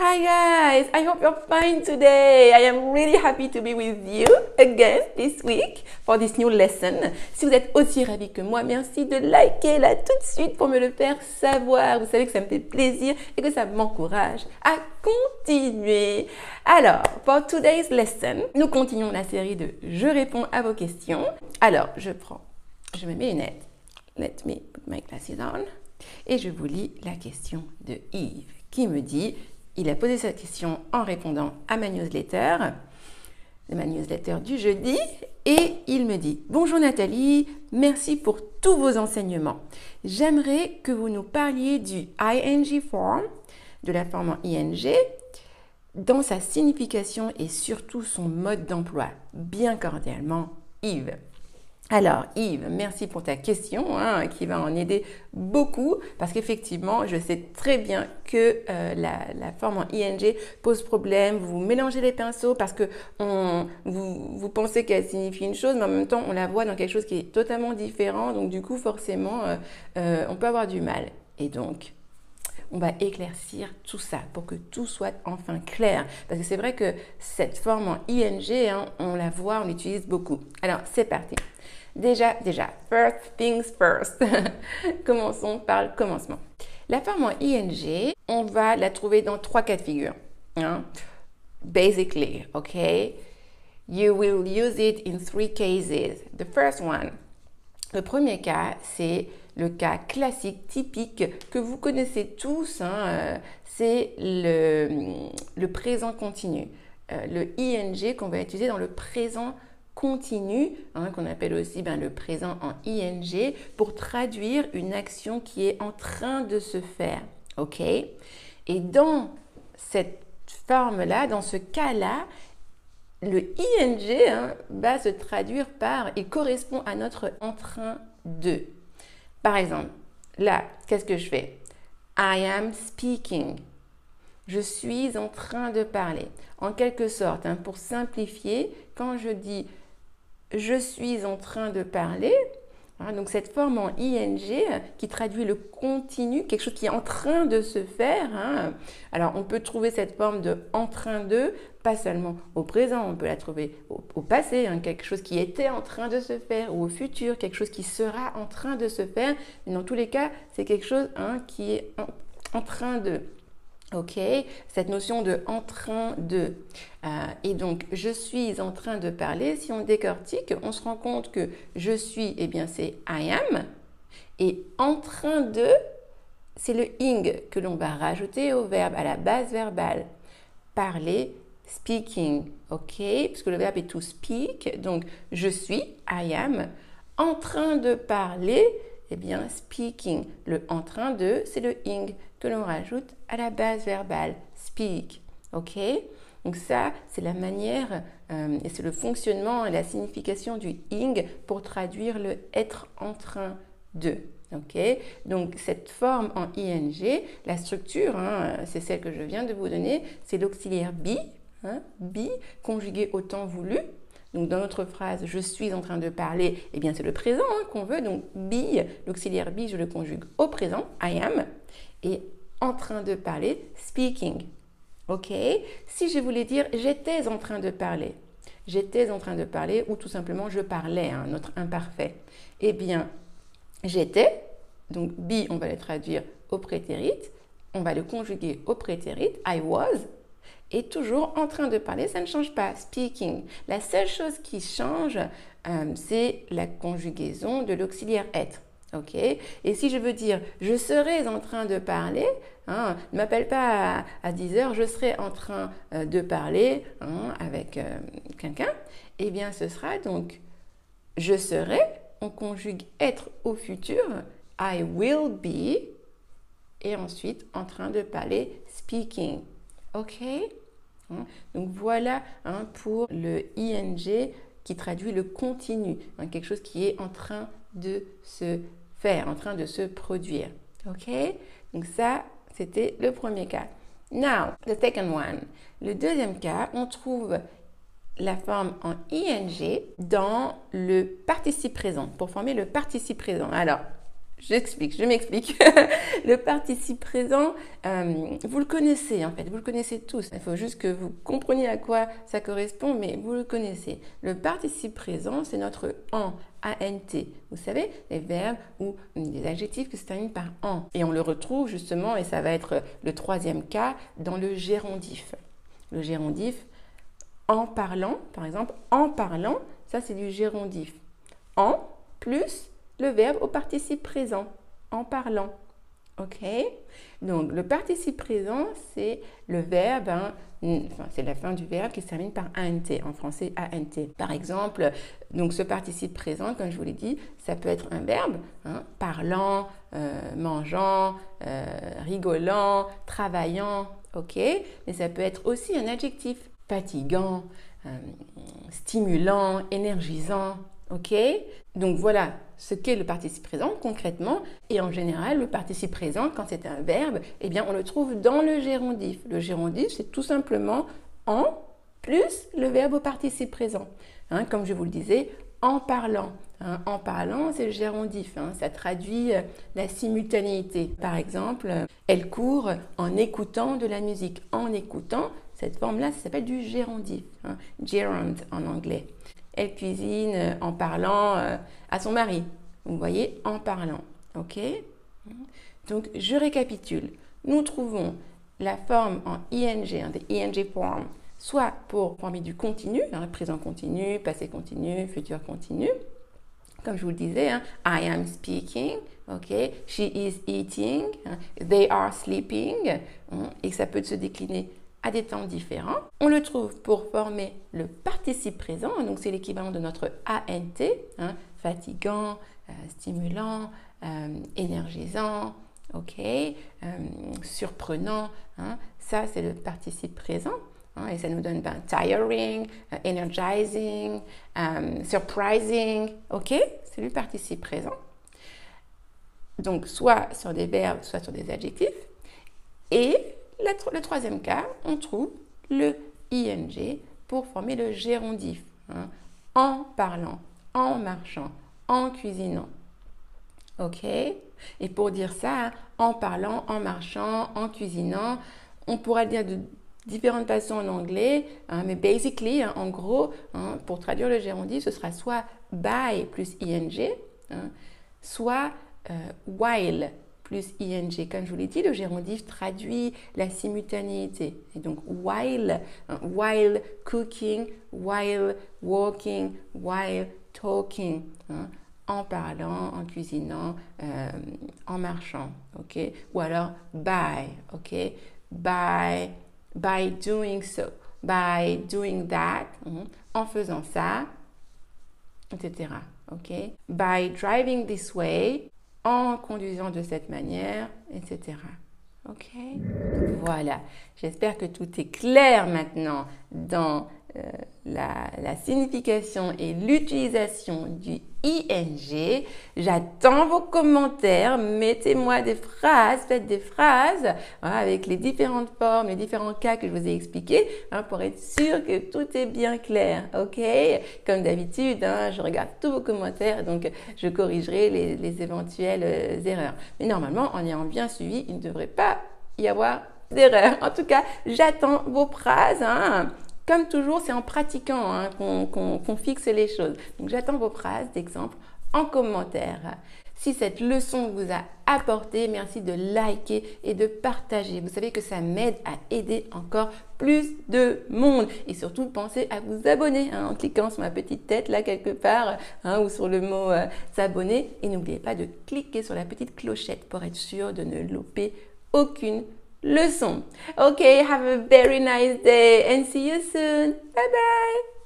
Hi guys, I hope you're fine today. I am really happy to be with you again this week for this new lesson. Si vous êtes aussi ravis que moi, merci de liker là tout de suite pour me le faire savoir. Vous savez que ça me fait plaisir et que ça m'encourage à continuer. Alors, for today's lesson, nous continuons la série de Je réponds à vos questions. Alors, je prends, je me mets mes lunettes. Let me put my glasses on. Et je vous lis la question de Yves qui me dit il a posé cette question en répondant à ma newsletter, ma newsletter du jeudi, et il me dit Bonjour Nathalie, merci pour tous vos enseignements. J'aimerais que vous nous parliez du ing form, de la forme en ing, dans sa signification et surtout son mode d'emploi. Bien cordialement, Yves. Alors Yves, merci pour ta question hein, qui va en aider beaucoup parce qu'effectivement, je sais très bien que euh, la, forme en ing pose problème. Vous mélangez les pinceaux parce que vous, pensez qu'elle signifie une chose, mais en même temps, on la voit dans quelque chose qui est totalement différent. Donc du coup, forcément, euh, euh, on peut avoir du mal. Et donc, on va éclaircir tout ça pour que tout soit enfin clair. Parce que c'est vrai que cette forme en ing, hein, on la voit, on l'utilise beaucoup. Alors, c'est parti. Déjà, déjà, first things first. Commençons par le commencement. La forme en ing, on va la trouver dans trois cas de figure. Hein. Basically, okay? You will use it in three cases. The first one, le premier cas, c'est le cas classique, typique, que vous connaissez tous. Hein, euh, c'est le, présent continu. Euh, le ing qu'on va utiliser dans le présent continu, hein, qu'on appelle aussi ben, le présent en ing, pour traduire une action qui est en train de se faire. OK? Et dans cette forme-là, dans ce cas-là, le ing hein, va se traduire par, il correspond à notre en train de. Par exemple, là, qu'est-ce que je fais? I am speaking. Je suis en train de parler. En quelque sorte, hein, pour simplifier, quand je dis je suis en train de parler. Hein, donc cette forme en ing qui traduit le continu, quelque chose qui est en train de se faire. Hein. Alors on peut trouver cette forme de en train de, pas seulement au présent, on peut la trouver au, passé, hein, quelque chose qui était en train de se faire, ou au futur, quelque chose qui sera en train de se faire. Mais dans tous les cas, c'est quelque chose qui est en train de. Ok, cette notion de en train de. Euh, et donc, je suis en train de parler. Si on décortique, on se rend compte que je suis, eh bien, c'est I am. Et en train de, c'est le ing que l'on va rajouter au verbe, à la base verbale. Parler, speaking. Ok, puisque le verbe est to speak. Donc, je suis, I am, en train de parler eh bien, speaking, le en train de, c'est le ing que l'on rajoute à la base verbale, speak. OK? Donc ça, c'est la manière euh, et c'est le fonctionnement et la signification du ing pour traduire le être en train de. OK? Donc cette forme en ing, la structure, hein, c'est celle que je viens de vous donner, c'est l'auxiliaire be, hein, be conjugué au temps voulu, donc dans notre phrase je suis en train de parler, eh bien c'est le présent hein, qu'on veut. Donc be, l'auxiliaire be, je le conjugue au présent, I am, et en train de parler, speaking. Ok? Si je voulais dire j'étais en train de parler, j'étais en train de parler, ou tout simplement je parlais, hein, notre imparfait. Eh bien, j'étais, donc be, on va le traduire au prétérit, on va le conjuguer au prétérit, I was, et toujours en train de parler, ça ne change pas. Speaking. La seule chose qui change, euh, c'est la conjugaison de l'auxiliaire être. OK? Et si je veux dire je serai en train de parler, hein, ne m'appelle pas à, 10 heures, je serai en train euh, de parler hein, avec euh, quelqu'un, eh bien ce sera donc je serai, on conjugue être au futur, I will be, et ensuite en train de parler, speaking. OK? Donc voilà hein, pour le ing qui traduit le continu, hein, quelque chose qui est en train de se faire, en train de se produire. OK Donc ça, c'était le premier cas. Now, the second one. Le deuxième cas, on trouve la forme en ing dans le participe présent, pour former le participe présent. Alors, J'explique, je m'explique. le participe présent, euh, vous le connaissez en fait, vous le connaissez tous. Il faut juste que vous compreniez à quoi ça correspond, mais vous le connaissez. Le participe présent, c'est notre en, ANT. Vous savez, les verbes ou des adjectifs qui se terminent par en. Et on le retrouve justement, et ça va être le troisième cas, dans le gérondif. Le gérondif, en parlant, par exemple, en parlant, ça c'est du gérondif. En plus le verbe au participe présent, en parlant. OK? Donc, le participe présent, c'est le verbe, hein, c'est la fin du verbe qui se termine par ANT, en français ANT. Par exemple, donc ce participe présent, comme je vous l'ai dit, ça peut être un verbe, hein, parlant, euh, mangeant, euh, rigolant, travaillant, OK? Mais ça peut être aussi un adjectif, fatigant, euh, stimulant, énergisant, OK? Donc voilà ce qu'est le participe présent concrètement. Et en général, le participe présent, quand c'est un verbe, eh bien, on le trouve dans le gérondif. Le gérondif, c'est tout simplement en plus le verbe au participe présent. Hein, comme je vous le disais, en parlant. Hein, en parlant, c'est le gérondif. Hein, ça traduit euh, la simultanéité. Par exemple, elle court en écoutant de la musique. En écoutant, cette forme-là, ça s'appelle du gérondif. Gerund en anglais elle cuisine euh, en parlant euh, à son mari. Vous voyez, en parlant. OK Donc, je récapitule. Nous trouvons la forme en ing, hein, des ing form, soit pour former du continu, hein, présent continu, passé continu, futur continu. Comme je vous le disais, hein, I am speaking, ok, she is eating, they are sleeping, et ça peut se décliner à des temps différents. On le trouve pour former le participe présent, donc c'est l'équivalent de notre ANT, hein, fatigant, euh, stimulant, euh, énergisant, ok, euh, surprenant. Hein. ça, c'est le participe présent. Hein, et ça nous donne ben, tiring, energizing, surprising, ok, c'est le participe présent. Donc, soit sur des verbes, soit sur des adjectifs. Et le troisième cas, on trouve le ing pour former le gérondif. Hein. en parlant, en marchant, en cuisinant. OK? Et pour dire ça, hein, en parlant, en marchant, en cuisinant, on pourra dire de différentes façons en anglais, hein, mais basically, en gros, pour traduire le gérondif, ce sera soit by plus ing, soit euh, while plus ing. Comme je vous l'ai dit, le gérondif traduit la simultanéité. Donc, while, hein, while cooking, while walking, while talking. Hein, en parlant, en cuisinant, euh, en marchant, ok? Ou alors by, ok? By, by doing so, by doing that, hein, en faisant ça, etc. Ok? By driving this way, en conduisant de cette manière, etc. Ok? Voilà. J'espère que tout est clair maintenant dans euh, la, signification et l'utilisation du ing. J'attends vos commentaires. Mettez-moi des phrases, faites des phrases hein, avec les différentes formes, les différents cas que je vous ai expliqués hein, pour être sûr que tout est bien clair. OK? Comme d'habitude, hein, je regarde tous vos commentaires, donc je corrigerai les, les éventuelles euh, erreurs. Mais normalement, en ayant bien suivi, il ne devrait pas y avoir d'erreur. En tout cas, j'attends vos phrases. Comme toujours, c'est en pratiquant hein, qu'on fixe les choses. Donc j'attends vos phrases d'exemple en commentaire. Si cette leçon vous a apporté, merci de liker et de partager. Vous savez que ça m'aide à aider encore plus de monde. Et surtout, pensez à vous abonner hein, en cliquant sur ma petite tête là quelque part hein, ou sur le mot euh, s'abonner. Et n'oubliez pas de cliquer sur la petite clochette pour être sûr de ne louper aucune leçon. Okay, have a very nice day and see you soon. Bye bye.